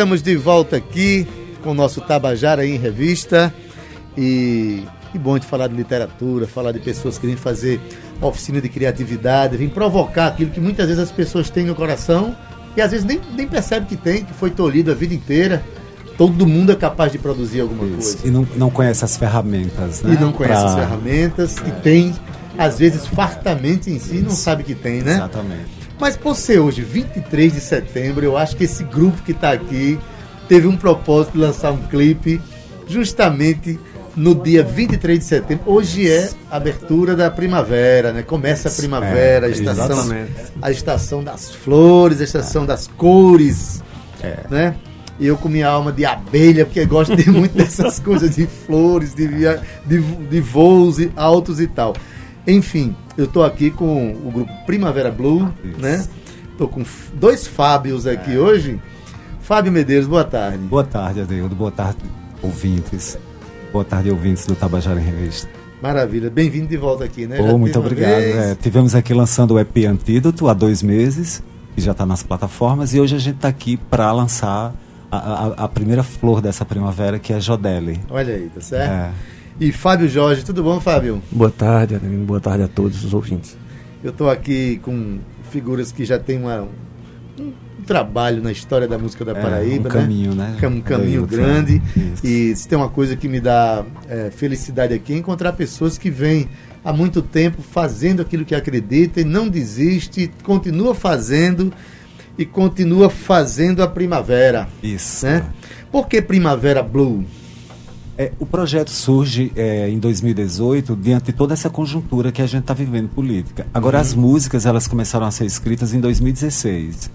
Estamos de volta aqui com o nosso Tabajara em Revista. E que bom de falar de literatura, falar de pessoas que vêm fazer oficina de criatividade, vêm provocar aquilo que muitas vezes as pessoas têm no coração e às vezes nem, nem percebe que tem, que foi tolhido a vida inteira. Todo mundo é capaz de produzir alguma Isso. coisa. E não, não conhece as ferramentas, né? E não conhece pra... as ferramentas é. e tem, às vezes, fartamente em si, Isso. não sabe que tem, né? Exatamente. Mas por ser hoje 23 de setembro, eu acho que esse grupo que está aqui teve um propósito de lançar um clipe justamente no dia 23 de setembro. Hoje é a abertura da primavera, né? Começa a primavera, é, a estação, a estação das flores, a estação das cores, é. né? E eu com minha alma de abelha, porque gosto de muito dessas coisas de flores, de, via, de, de voos altos e tal. Enfim, eu estou aqui com o grupo Primavera Blue, Isso. né? Estou com dois Fábios aqui é. hoje. Fábio Medeiros, boa tarde. Boa tarde, Adeudo. Boa tarde, ouvintes. Boa tarde, ouvintes do Tabajara em Revista. Maravilha, bem-vindo de volta aqui, né? Oh, muito obrigado. É, tivemos aqui lançando o EP Antídoto há dois meses, que já está nas plataformas, e hoje a gente está aqui para lançar a, a, a, primeira flor dessa primavera, que é a Jodelle. Olha aí, tá certo? É. E Fábio Jorge, tudo bom, Fábio? Boa tarde, Adelino. Boa tarde a todos os ouvintes. Eu estou aqui com figuras que já têm uma, um trabalho na história da música da é, Paraíba, um né? caminho, né? Um caminho grande. E se tem uma coisa que me dá é, felicidade aqui é encontrar pessoas que vêm há muito tempo fazendo aquilo que acredita e não desiste, continua fazendo e continua fazendo a primavera. Isso. Né? Por que Primavera Blue? É, o projeto surge é, em 2018 diante de toda essa conjuntura que a gente está vivendo política. Agora, uhum. as músicas elas começaram a ser escritas em 2016.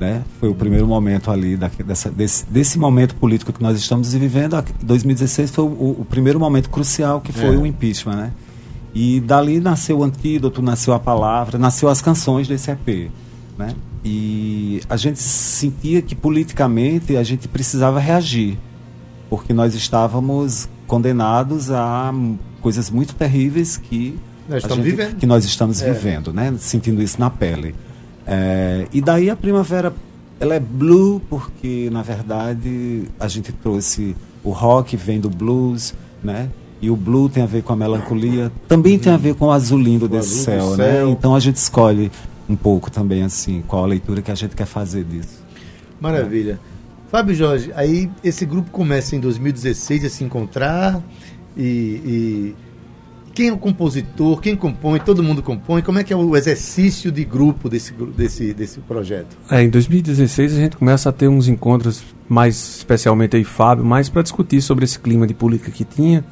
Né? Foi o primeiro momento ali da, dessa, desse, desse, momento político que nós estamos vivendo. 2016 foi o, o primeiro momento crucial que foi é. o impeachment, né? E dali nasceu o antídoto, nasceu a palavra, nasceu as canções desse EP, né? E a gente sentia que politicamente a gente precisava reagir, porque nós estávamos condenados a coisas muito terríveis que nós estamos gente, vivendo, que nós estamos é. vivendo, né? Sentindo isso na pele. É, e daí a primavera, ela é blue porque, na verdade, a gente trouxe o rock, vem do blues, né? E o blue tem a ver com a melancolia, também tem a ver com o azul lindo desse céu, né? Céu. Então a gente escolhe um pouco também, assim, qual a leitura que a gente quer fazer disso. Maravilha. Fábio Jorge, aí esse grupo começa em 2016 a se encontrar e, e quem é o compositor, quem compõe, todo mundo compõe, como é que é o exercício de grupo desse, desse, desse projeto? É, em 2016 a gente começa a ter uns encontros, mais especialmente aí Fábio, mais para discutir sobre esse clima de política que tinha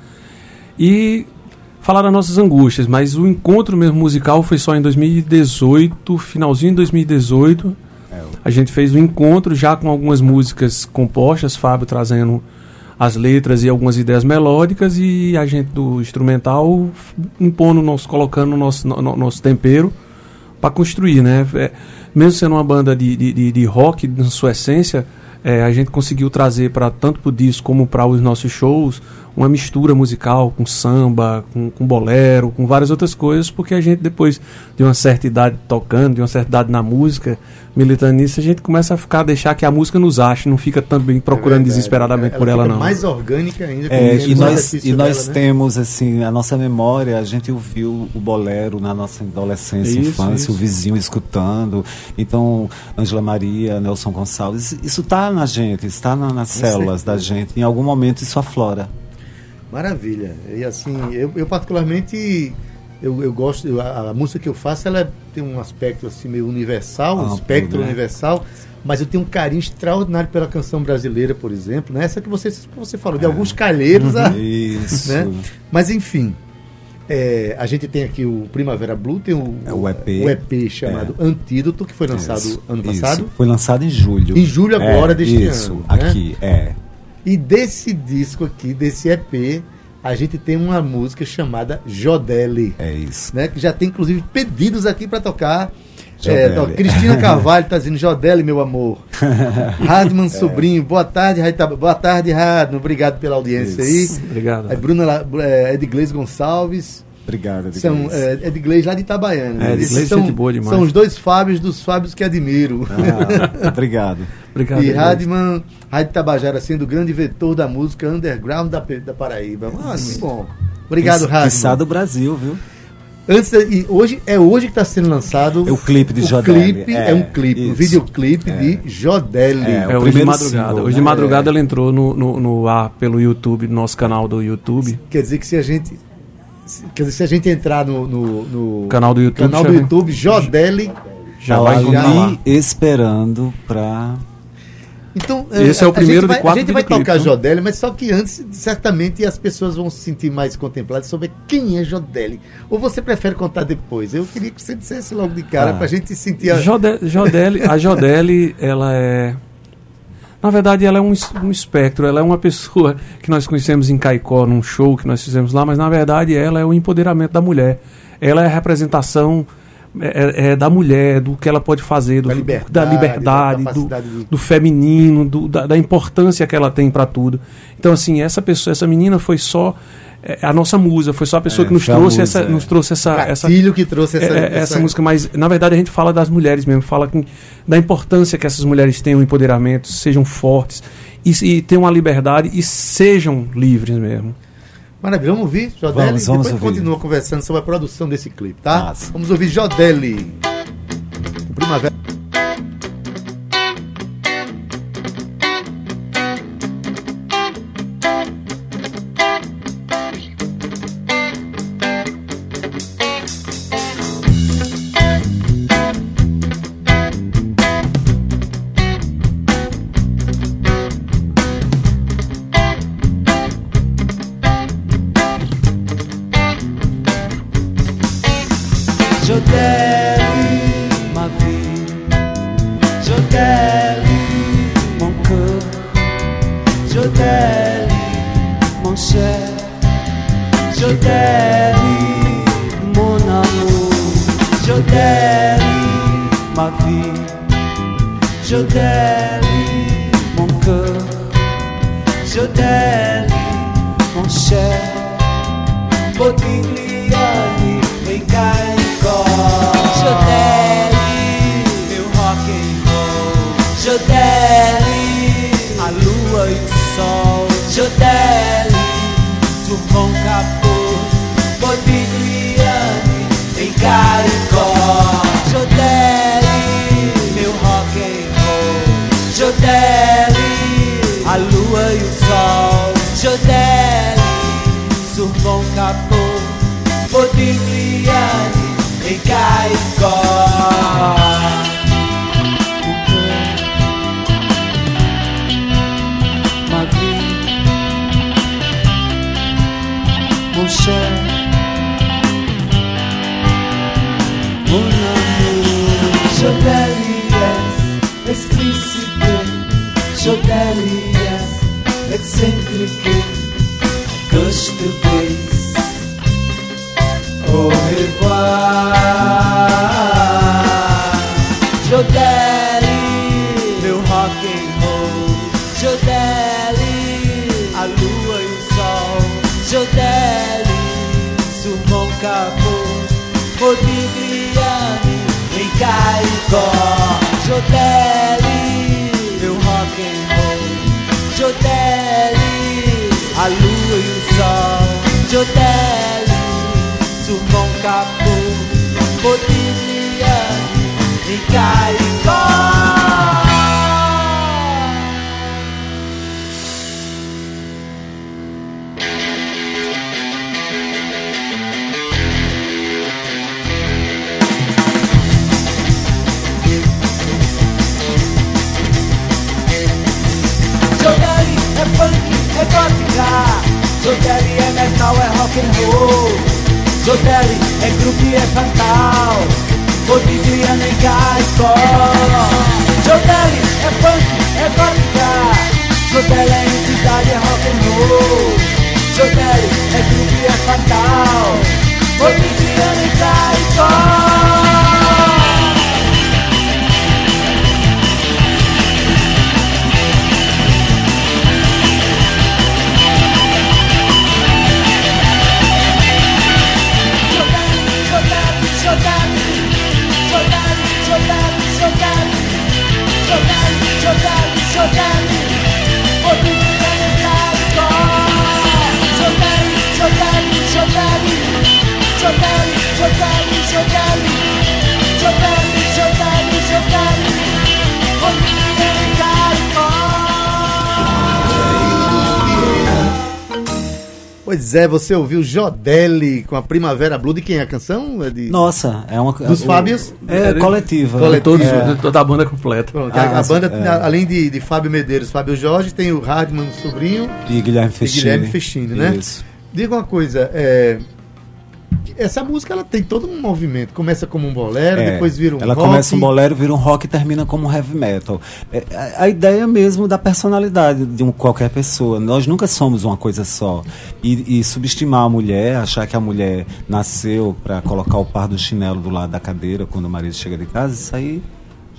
e falar das nossas angústias, mas o encontro mesmo musical foi só em 2018, finalzinho de 2018, é, a gente fez um encontro já com algumas músicas compostas, Fábio trazendo as letras e algumas ideias melódicas e a gente do instrumental impondo nosso colocando nosso no, nosso tempero para construir né? É, mesmo sendo uma banda de, de, de rock na sua essência é, a gente conseguiu trazer para tanto para o disco como para os nossos shows uma mistura musical com samba, com, com bolero, com várias outras coisas, porque a gente depois de uma certa idade tocando, de uma certa idade na música, militando nisso, a gente começa a ficar, deixar que a música nos ache, não fica também procurando é desesperadamente ela por ela, não. mais orgânica ainda. É, e nós, e nós dela, né? temos, assim, a nossa memória, a gente ouviu o bolero na nossa adolescência, isso, infância, isso. o vizinho escutando. Então, Angela Maria, Nelson Gonçalves, isso está na gente, está na, nas células da gente. Em algum momento isso aflora. Maravilha. E assim, eu, eu particularmente eu, eu gosto, eu, a, a, música que eu faço, ela tem um aspecto assim meio universal, um espectro né? universal, mas eu tenho um carinho extraordinário pela canção brasileira, por exemplo, né? Essa que você, você falou, de é. alguns calheiros, uhum. Isso. Né? Mas enfim, é, a gente tem aqui o Primavera Blue, tem o, é o, EP, o EP chamado é. Antídoto, que foi lançado isso, ano passado. Isso. Foi lançado em julho. Em julho agora é, deste isso, ano. Né? Aqui, é. E desse disco aqui, desse EP, a gente tem uma música chamada Jodelle. É isso. Né? Que já tem, inclusive, pedidos aqui para tocar. É, Cristina Carvalho está dizendo Jodelle, meu amor. Radman é. Sobrinho, boa tarde, boa tarde, Radman. Obrigado pela audiência Isso. aí. Obrigado. Aí, Bruna é, Edglês Gonçalves. Obrigado, Edgley. São, é, Edgley lá de Itabaiana. É, Esses Edgley é são, gente boa demais. são os dois Fábios dos Fábios que admiro. Ah, obrigado. Obrigado. e. Radman, Rádio Tabajara sendo o grande vetor da música underground da, da Paraíba. Ah, que bom. Obrigado, Radman. do Brasil, viu? Antes, de- e hoje, é hoje que está sendo lançado É o clipe de o Jodelli, clipe, é, é, um clipe, um isso. videoclipe de Jodelli. É, É, hoje de madrugada. single, hoje de né? madrugada É. ela entrou no, no, no ar pelo YouTube, no nosso canal do YouTube. Quer dizer que se a gente. Quer dizer, se a gente entrar no, no, no Canal do YouTube, canal do YouTube, Jodelli. Já Tá vai lá. esperando pra. Então, Esse é o a primeiro gente de vai, quatro A gente vai tocar né? Jodelli, mas só que antes, certamente, as pessoas vão se sentir mais contempladas sobre quem é Jodelli. Ou você prefere contar depois? Eu queria que você dissesse logo de cara, Tá. pra gente sentir a. Jode- Jodelli, a Jodelli, ela é. Na verdade, ela é um, um espectro, ela é uma pessoa que nós conhecemos em Caicó, num show que nós fizemos lá, mas na verdade ela é o empoderamento da mulher. Ela é a representação é, é, da mulher, do que ela pode fazer, do, Da liberdade, da liberdade, da do, de- do feminino, do- da, da importância que ela tem para tudo. Então, assim, essa pessoa, essa menina foi só é, a nossa musa, foi só a pessoa É, que nos trouxe, musa, essa, é. nos trouxe essa, essa, que trouxe essa, é, é, essa música, mas na verdade a gente fala das mulheres mesmo, fala com- da importância que essas mulheres tenham empoderamento, sejam fortes e, e tenham a liberdade e sejam livres mesmo. Maravilha, vamos ouvir Jodelli? Vamos, vamos Depois ouvir. continua conversando sobre a produção desse clipe, tá? Massa. Vamos ouvir Jodelli. O Primavera. Bottigliani ser. Una mujer. Yo daría explícito, yo daría excéntrico. Roll Jodelli, a lua e o sol. Jodelli, surmão capô Modigliani, em Caicó Jodelli é metal, é rock and roll. Jodelli é groove, é fatal Modigliani em Caicó Jodelli é punk, é gótica Jodelli é entidade, é rock and roll. Jodelli é groove, é fatal Modigliani em Caicó Giordani, Giordani, Giordani, Giordani, Giordani Pois é, você ouviu Jodelli com a Primavera Blue. De quem é a canção? É de... Nossa, é uma. Dos o- Fábios? É coletiva. Coletivo. Todos, É. Toda a banda completa. Pronto, Ah, a, a banda, é. além de, de Fábio Medeiros, Fábio Jorge, tem o Hardman, o sobrinho. E Guilherme Festini. Guilherme Festini, né? Isso. Diga uma coisa, é, essa música ela tem todo um movimento. Começa como um bolero, É, depois vira um Ela rock. começa um bolero, vira um rock e termina como um heavy metal. É, a, a ideia mesmo da personalidade de um, qualquer pessoa. Nós nunca somos uma coisa só. E, e subestimar a mulher, achar que a mulher nasceu para colocar o par do chinelo do lado da cadeira quando o marido chega de casa, isso aí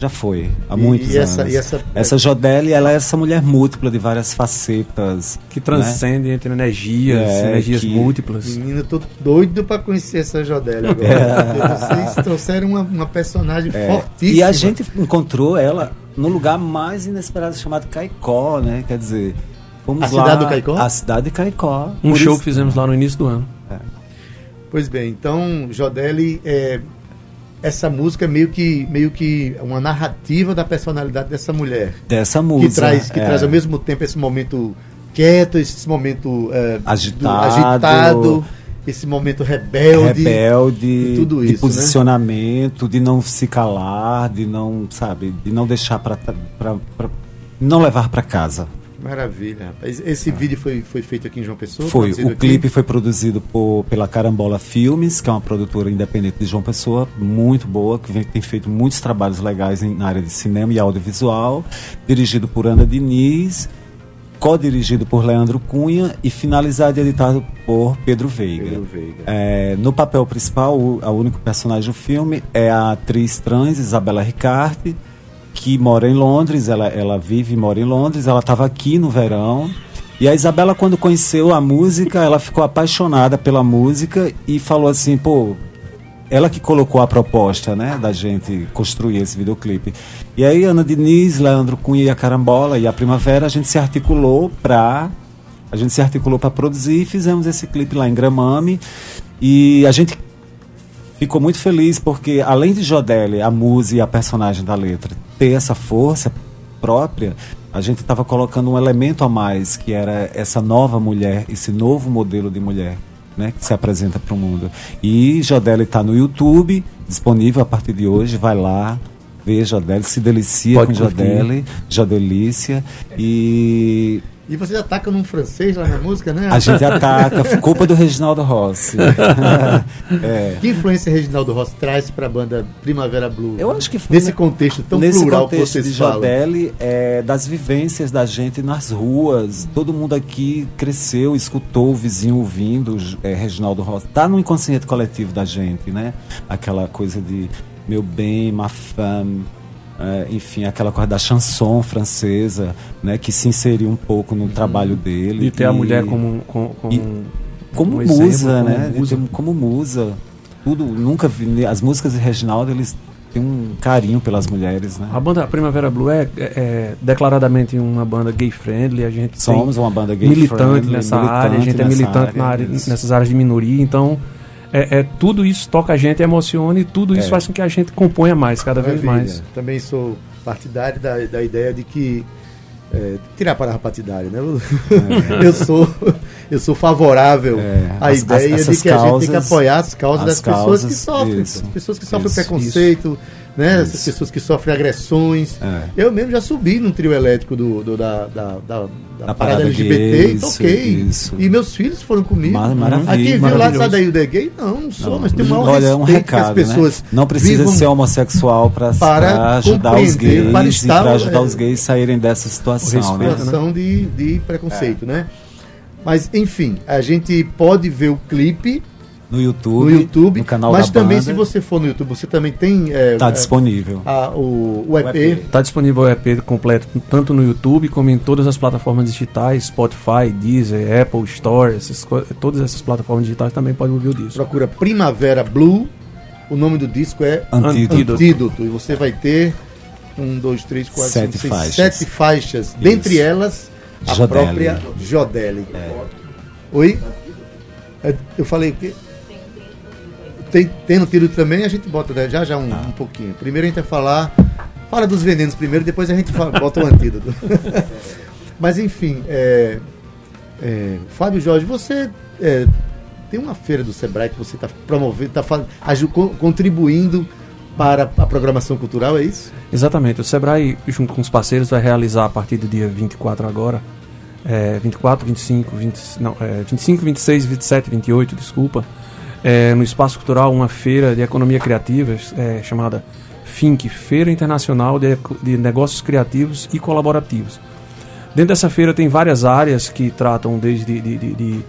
já foi. Há E- muitos e essa- anos. e essa- essa Jodelli, ela é essa mulher múltipla de várias facetas. Que transcende entre energias, É, energias que- múltiplas. Menino, eu tô doido pra conhecer essa Jodélia agora. Vocês trouxeram uma, uma personagem É, fortíssima. E a gente encontrou ela no lugar mais inesperado chamado Caicó, né? Quer dizer, fomos A lá. cidade do Caicó? A cidade de Caicó. Um show isso- que fizemos lá no início do ano. Pois bem, então, Jodelli, é, essa música é meio que, meio que uma narrativa da personalidade dessa mulher. dessa música. que traz, que é. traz ao mesmo tempo esse momento quieto, esse momento é, do- Agitado. agitado, esse momento rebelde. rebelde, tudo de isso, né? posicionamento, de não se calar, de não, sabe, de não deixar para não levar para casa. Maravilha, rapaz. Esse vídeo foi, foi feito aqui em João Pessoa? Foi, o aqui? clipe foi produzido por, pela Carambola Filmes, que é uma produtora independente de João Pessoa, muito boa, que vem, tem feito muitos trabalhos legais em- na área de cinema e audiovisual, dirigido por Ana Diniz, co-dirigido por Leandro Cunha e finalizado e editado por Pedro Veiga. Pedro Veiga. É, no papel principal, o a único personagem do filme é a atriz trans Isabela Ricarte, que mora em Londres, ela, ela vive e mora em Londres, ela estava aqui no verão. E a Isabela, quando conheceu a música, ela ficou apaixonada pela música e falou assim, pô, ela que colocou a proposta, né, da gente construir esse videoclipe. E aí Ana Diniz, Leandro Cunha e a Carambola e a Primavera, a gente se articulou para a gente se articulou para produzir e fizemos esse clipe lá em Gramame. E a gente ficou muito feliz porque além de Jodelli, a música e a personagem da letra ter essa força própria, a gente estava colocando um elemento a mais, que era essa nova mulher, esse novo modelo de mulher. Né, que se apresenta para o mundo. E Jodelli está no YouTube, disponível a partir de hoje. Vai lá, vê Jodelli, se delicia Pode com curtir. Jodelli, Jodelícia. E E vocês atacam num francês lá na música, né? a gente ataca, culpa do Reginaldo Rossi. é. Que influência Reginaldo Rossi traz pra banda Primavera Blue? Eu acho que foi Nesse contexto tão Nesse plural que contexto vocês de falam. Jodelli, é, das vivências da gente nas ruas, todo mundo aqui cresceu, escutou o vizinho ouvindo é, Reginaldo Rossi. Tá no inconsciente coletivo da gente, né? Aquela coisa de meu bem, ma femme, é, enfim, aquela coisa da chanson francesa, né? Que se inseriu um pouco no trabalho dele. De ter a e- mulher como, como, como, E- como um musa, exemplo, né? como musa. Como musa. Tudo, nunca vi. As músicas de Reginaldo, eles têm um carinho pelas mulheres, né? A banda Primavera Blue é, é- é declaradamente uma banda gay friendly. A gente Somos uma banda gay militante friendly, nessa militante área, a gente é militante na área, nessas áreas de minoria, então é, é- tudo isso toca a gente, emociona e tudo isso É. faz com que a gente componha mais, cada vez Maravilha. mais. Também sou partidário da, da ideia de que é, tirar a palavra partidário, né? Eu, eu sou eu sou favorável É, à as- ideia as- de que a gente tem que causas- apoiar as causas as das pessoas que causas, sofrem, isso, as pessoas que sofrem isso, preconceito, né? Essas Isso. pessoas que sofrem agressões. É. Eu mesmo já subi num trio elétrico do, do- da, da, da, da Da parada LGBT e toquei. isso. E meus filhos foram comigo. Mar- maravilha, Aqui viu lá, sai daí o é gay? Não, não sou, Não, mas tem maior Olha, é um respeito que as recado, pessoas né? Não precisa ser homossexual para para ajudar os gays para estar, para ajudar é, os gays a saírem dessa situação, né? situação de, de preconceito, né? Mas, enfim, a gente pode ver o clipe No YouTube, no YouTube, no canal mas da também banda, se você for no YouTube, você também tem é, tá é, disponível. a- o, o EP. Está disponível o EP completo tanto no YouTube como em todas as plataformas digitais, Spotify, Deezer, Apple Store, essas todas essas plataformas digitais também podem ouvir o disco. Procura Primavera Blue. O nome do disco é Antídoto. Antídoto. E você vai ter um, dois, três, quatro, Sete cinco, seis, faixas. sete faixas. Dentre elas, a Jodelli. própria Jodelli. Oi? É, Eu falei o quê? Tem, no tiro também, a gente bota né, já já um, um pouquinho. Primeiro a gente vai falar. Fala dos venenos primeiro, depois a gente fala- bota o antídoto. Mas enfim, é, É, Fábio Jorge, você é, tem uma feira do Sebrae que você está promovendo, está contribuindo para a programação cultural, é isso? Exatamente. O Sebrae, junto com os parceiros, vai realizar a partir do dia 24 agora, é, 24, 25, 20, não, é, 25, 26, 27, 28, desculpa, é, no Espaço Cultural, uma feira de economia criativa é, chamada FINC, Feira Internacional de, de Negócios Criativos e Colaborativos. Dentro dessa feira tem várias áreas que tratam desde de, de, de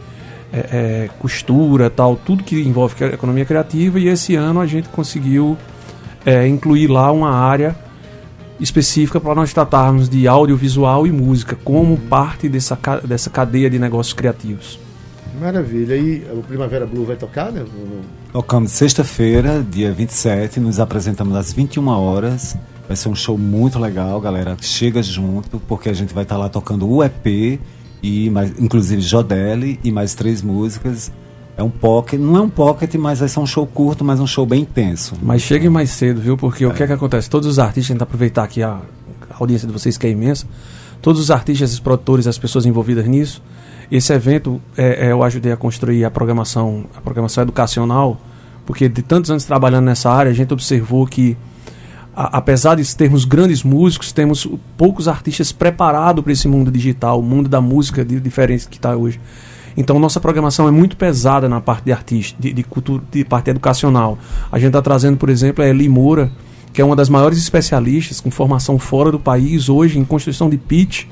é, é, costura, tal, tudo que envolve economia criativa e esse ano a gente conseguiu é, incluir lá uma área específica para nós tratarmos de audiovisual e música como parte dessa, dessa cadeia de negócios criativos. Maravilha. E o Primavera Blue vai tocar, né? Tocamos sexta-feira, dia 27, nos apresentamos às 21 horas. Vai ser um show muito legal, galera. Chega junto, porque a gente vai estar tá lá tocando o EP e mais, inclusive Jodelli e mais três músicas. É um pocket, não é um pocket, mas vai ser um show curto, mas um show bem intenso. Mas chegue mais cedo, viu? Porque é. o que é que acontece? Todos os artistas, a gente aproveitar aqui a, a audiência de vocês que é imensa, todos os artistas, os produtores, as pessoas envolvidas nisso, esse evento é, é, eu ajudei a construir a programação, a programação educacional, porque de tantos anos trabalhando nessa área, a gente observou que a, apesar de termos grandes músicos, temos poucos artistas preparados para esse mundo digital, o mundo da música de, diferente que está hoje. Então nossa programação é muito pesada na parte de artista, de, de, cultura, de parte educacional. A gente está trazendo, por exemplo, a Eli Moura, que é uma das maiores especialistas com formação fora do país hoje em construção de pitch,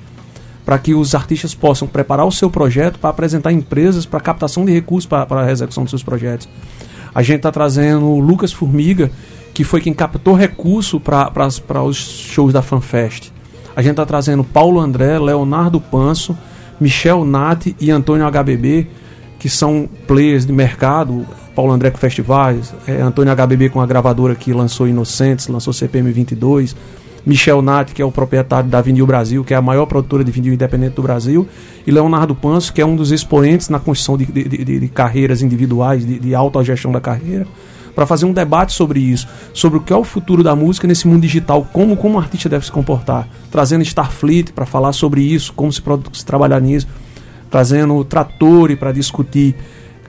para que os artistas possam preparar o seu projeto para apresentar empresas para captação de recursos para, a execução dos seus projetos. A gente está trazendo o Lucas Formiga, que foi quem captou recurso para os shows da FanFest. A gente está trazendo Paulo André, Leonardo Panso, Michel Nati e Antônio HBB, que são players de mercado. Paulo André com festivais, é, Antônio HBB com a gravadora que lançou Inocentes, lançou CPM 22. Michel Nati, que é o proprietário da Vinil Brasil, que é a maior produtora de vinil independente do Brasil, e Leonardo Panso, que é um dos expoentes na construção de, de, de, de carreiras individuais, de, de autogestão da carreira para fazer um debate sobre isso, sobre o que é o futuro da música nesse mundo digital, como, como um artista deve se comportar. Trazendo Starfleet para falar sobre isso, como se, se trabalhar nisso. Trazendo Trattori para discutir,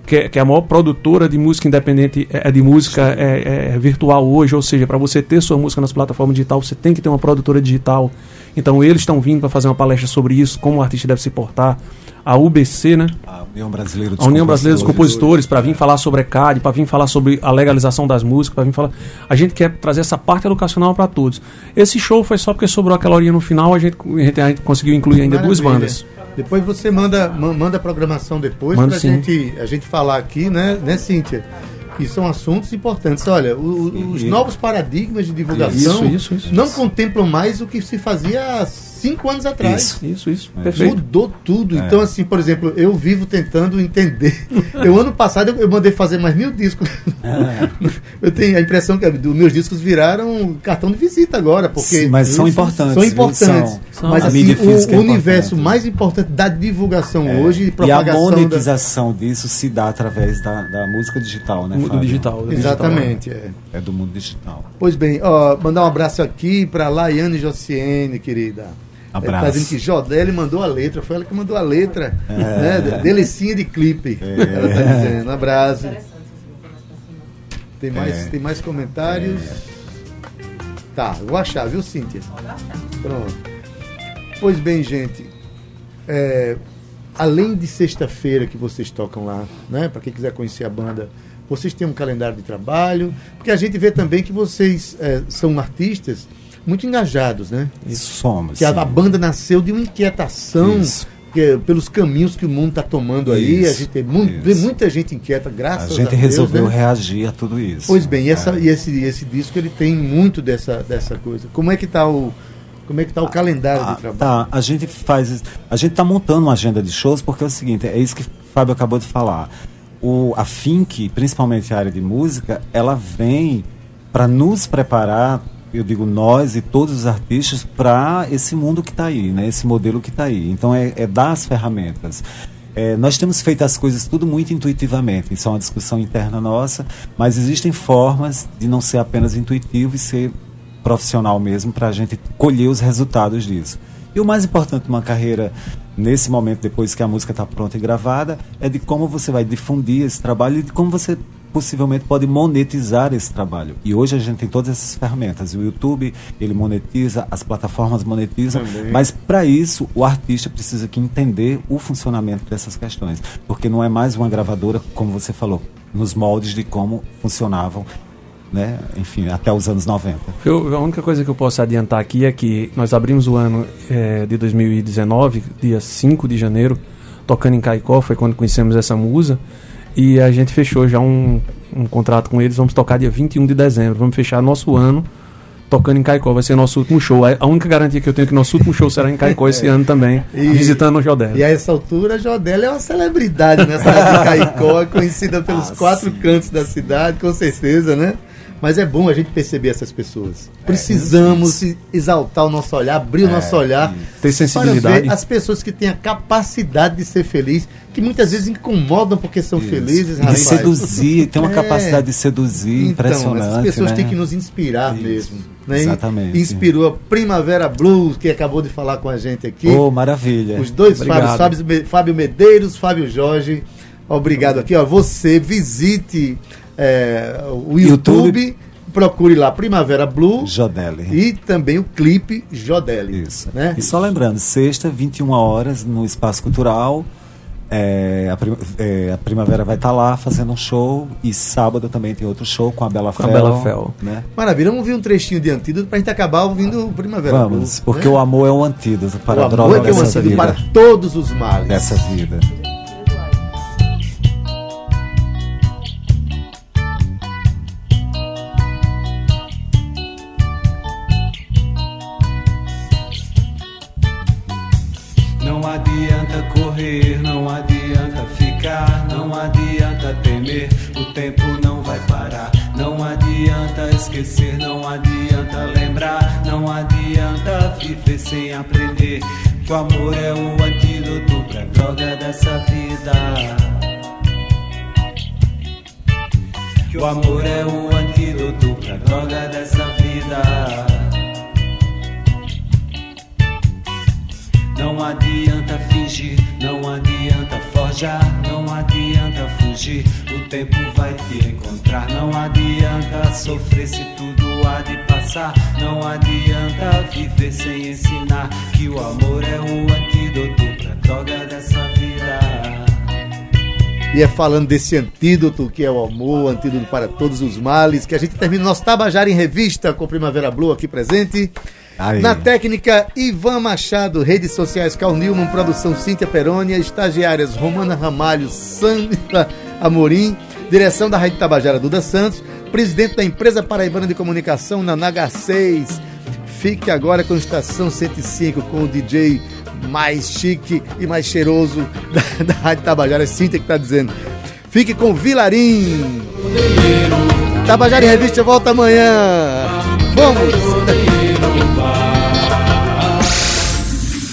que é, que é, a maior produtora de música independente, é, é de música é, é virtual hoje, ou seja, para você ter sua música nas plataformas digitais, você tem que ter uma produtora digital. Então eles estão vindo para fazer uma palestra sobre isso, como o artista deve se portar a UBC, né? A União Brasileira dos a União Brasileira dos Compositores, para vir falar sobre ECAD, para vir falar sobre a legalização das músicas, para vir falar. A gente quer trazer essa parte educacional para todos. Esse show foi só porque sobrou aquela horinha no final, a gente, a gente, a gente conseguiu incluir ainda Maravilha. duas bandas. Depois você manda, manda a programação depois para gente, a gente falar aqui, né, né, Cíntia? que são assuntos importantes. Olha, o, os novos paradigmas de divulgação isso, isso, isso, não contemplam mais o que se fazia há cinco anos atrás. Isso, isso, isso. É. Perfeito. Mudou tudo. É. Então, assim, por exemplo, eu vivo tentando entender. eu, ano passado, eu, eu mandei fazer mais mil discos. É. eu tenho a impressão que os meus discos viraram cartão de visita agora. Porque Sim, mas são importantes. São importantes. São, mas, assim, o, o universo mais importante da divulgação é. hoje e propagação. E a monetização da... disso se dá através da, da música digital, né? Do digital. Do Exatamente. Digital, é. é do mundo digital. Pois bem, ó, mandar um abraço aqui para Laiane Jociene, querida. Abraço. Ele tá dizendo que Jodele mandou a letra, foi ela que mandou a letra. É. Né? Delicinha de clipe. É. Ela tá dizendo. Abraço. Tem mais, é. tem mais comentários? É. Tá, vou achar, viu, Cíntia? Pronto. Pois bem, gente. É, além de sexta-feira que vocês tocam lá, né? Para quem quiser conhecer a banda, vocês têm um calendário de trabalho, porque a gente vê também que vocês é, são artistas muito engajados, né? Isso somos. Que a, a, banda nasceu de uma inquietação que, pelos caminhos que o mundo está tomando aí. a gente tem vê muita gente inquieta, graças a Deus. A gente resolveu né? reagir a tudo isso. Pois bem, e, essa, é. e esse, esse disco ele tem muito dessa, dessa coisa. Como é que está o como é que está o calendário ah, de trabalho? Tá, a gente faz. A gente está montando uma agenda de shows porque é o seguinte, é isso que o Fábio acabou de falar. O, a FINC, principalmente a área de música, ela vem para nos preparar eu digo nós e todos os artistas para esse mundo que está aí, né? Esse modelo que está aí. Então é, é dar as ferramentas. É, nós temos feito as coisas tudo muito intuitivamente. Isso é uma discussão interna nossa, mas existem formas de não ser apenas intuitivo e ser profissional mesmo para a gente colher os resultados disso. E o mais importante numa carreira nesse momento, depois que a música está pronta e gravada, é de como você vai difundir esse trabalho e de como você possivelmente pode monetizar esse trabalho. E hoje a gente tem todas essas ferramentas. O YouTube, ele monetiza, as plataformas monetizam, Também. mas para isso o artista precisa que entender o funcionamento dessas questões, porque não é mais uma gravadora, como você falou, nos moldes de como funcionavam, né? Enfim, até os anos 90. Eu, a única coisa que eu posso adiantar aqui é que nós abrimos o ano eh, de 2019, dia 5 de janeiro, tocando em Caicó, foi quando conhecemos essa musa, e a gente fechou já um, um contrato com eles, vamos tocar dia 21 de dezembro, vamos fechar nosso ano tocando em Caicó, vai ser nosso último show. A única garantia que eu tenho é que nosso último show será em Caicó esse ano também, E- visitando o Jodel. E a essa altura, a Jodela é uma celebridade nessa área de Caicó, é conhecida pelos Ah, quatro sim. cantos da cidade, com certeza, né? Mas é bom a gente perceber essas pessoas. Precisamos e- exaltar o nosso olhar, abrir o nosso olhar. Ter sensibilidade. Para ver as pessoas que têm a capacidade de ser feliz, que muitas vezes incomodam porque são felizes, E de rapaz. seduzir, tem uma É. capacidade de seduzir Então, impressionante. essas pessoas né? têm que nos inspirar Isso. mesmo. Né? Exatamente. Inspirou a Primavera Blues, que acabou de falar com a gente aqui. Oh, maravilha. Os dois Obrigado. Fábio, Fábio Medeiros, Fábio Jorge. Obrigado aqui, ó. Você visite é, o YouTube, YouTube. procure lá Primavera Blue Jodelli. e também o clipe Jodelli. Isso. Né? E só lembrando, sexta, 21 horas, no Espaço Cultural. é, a, prim- é, a Primavera vai estar lá fazendo um show. E sábado também tem outro show com a Bela Com a Fel. Bela Fel. Né? Maravilha, vamos ouvir um trechinho de antídoto pra gente acabar ouvindo Primavera Vamos, porque né? o amor é um antídoto para o a droga amor é que é um antídoto vida. para todos os males. Dessa vida. Não adianta temer, o tempo não vai parar. Não adianta esquecer, não adianta lembrar, não adianta viver sem aprender. Que o amor é o antídoto pra droga dessa vida. Que o amor é o antídoto pra droga dessa vida. Não adianta fingir, não adianta forjar, não adianta fugir. O tempo vai te encontrar. Não adianta sofrer se tudo há de passar. Não adianta viver sem ensinar que o amor é o antídoto pra droga dessa vida. E é falando desse antídoto que é o amor, antídoto para todos os males, que a gente termina o nosso Tabajara em Revista com Primavera Blue aqui presente. Aí. Na técnica, Ivan Machado, redes sociais Carl Newman, produção Cíntia Perônia, estagiárias Romana Ramalho, Sandra Amorim, direção da Rádio Tabajara Duda Santos, presidente da empresa paraibana de comunicação Nanaga 6. Fique agora com Estação 105 com o DJ mais chique e mais cheiroso da, da Rádio Tabajara, Cíntia que está dizendo. Fique com Vilarim. Tabajara em Revista volta amanhã. Vamos!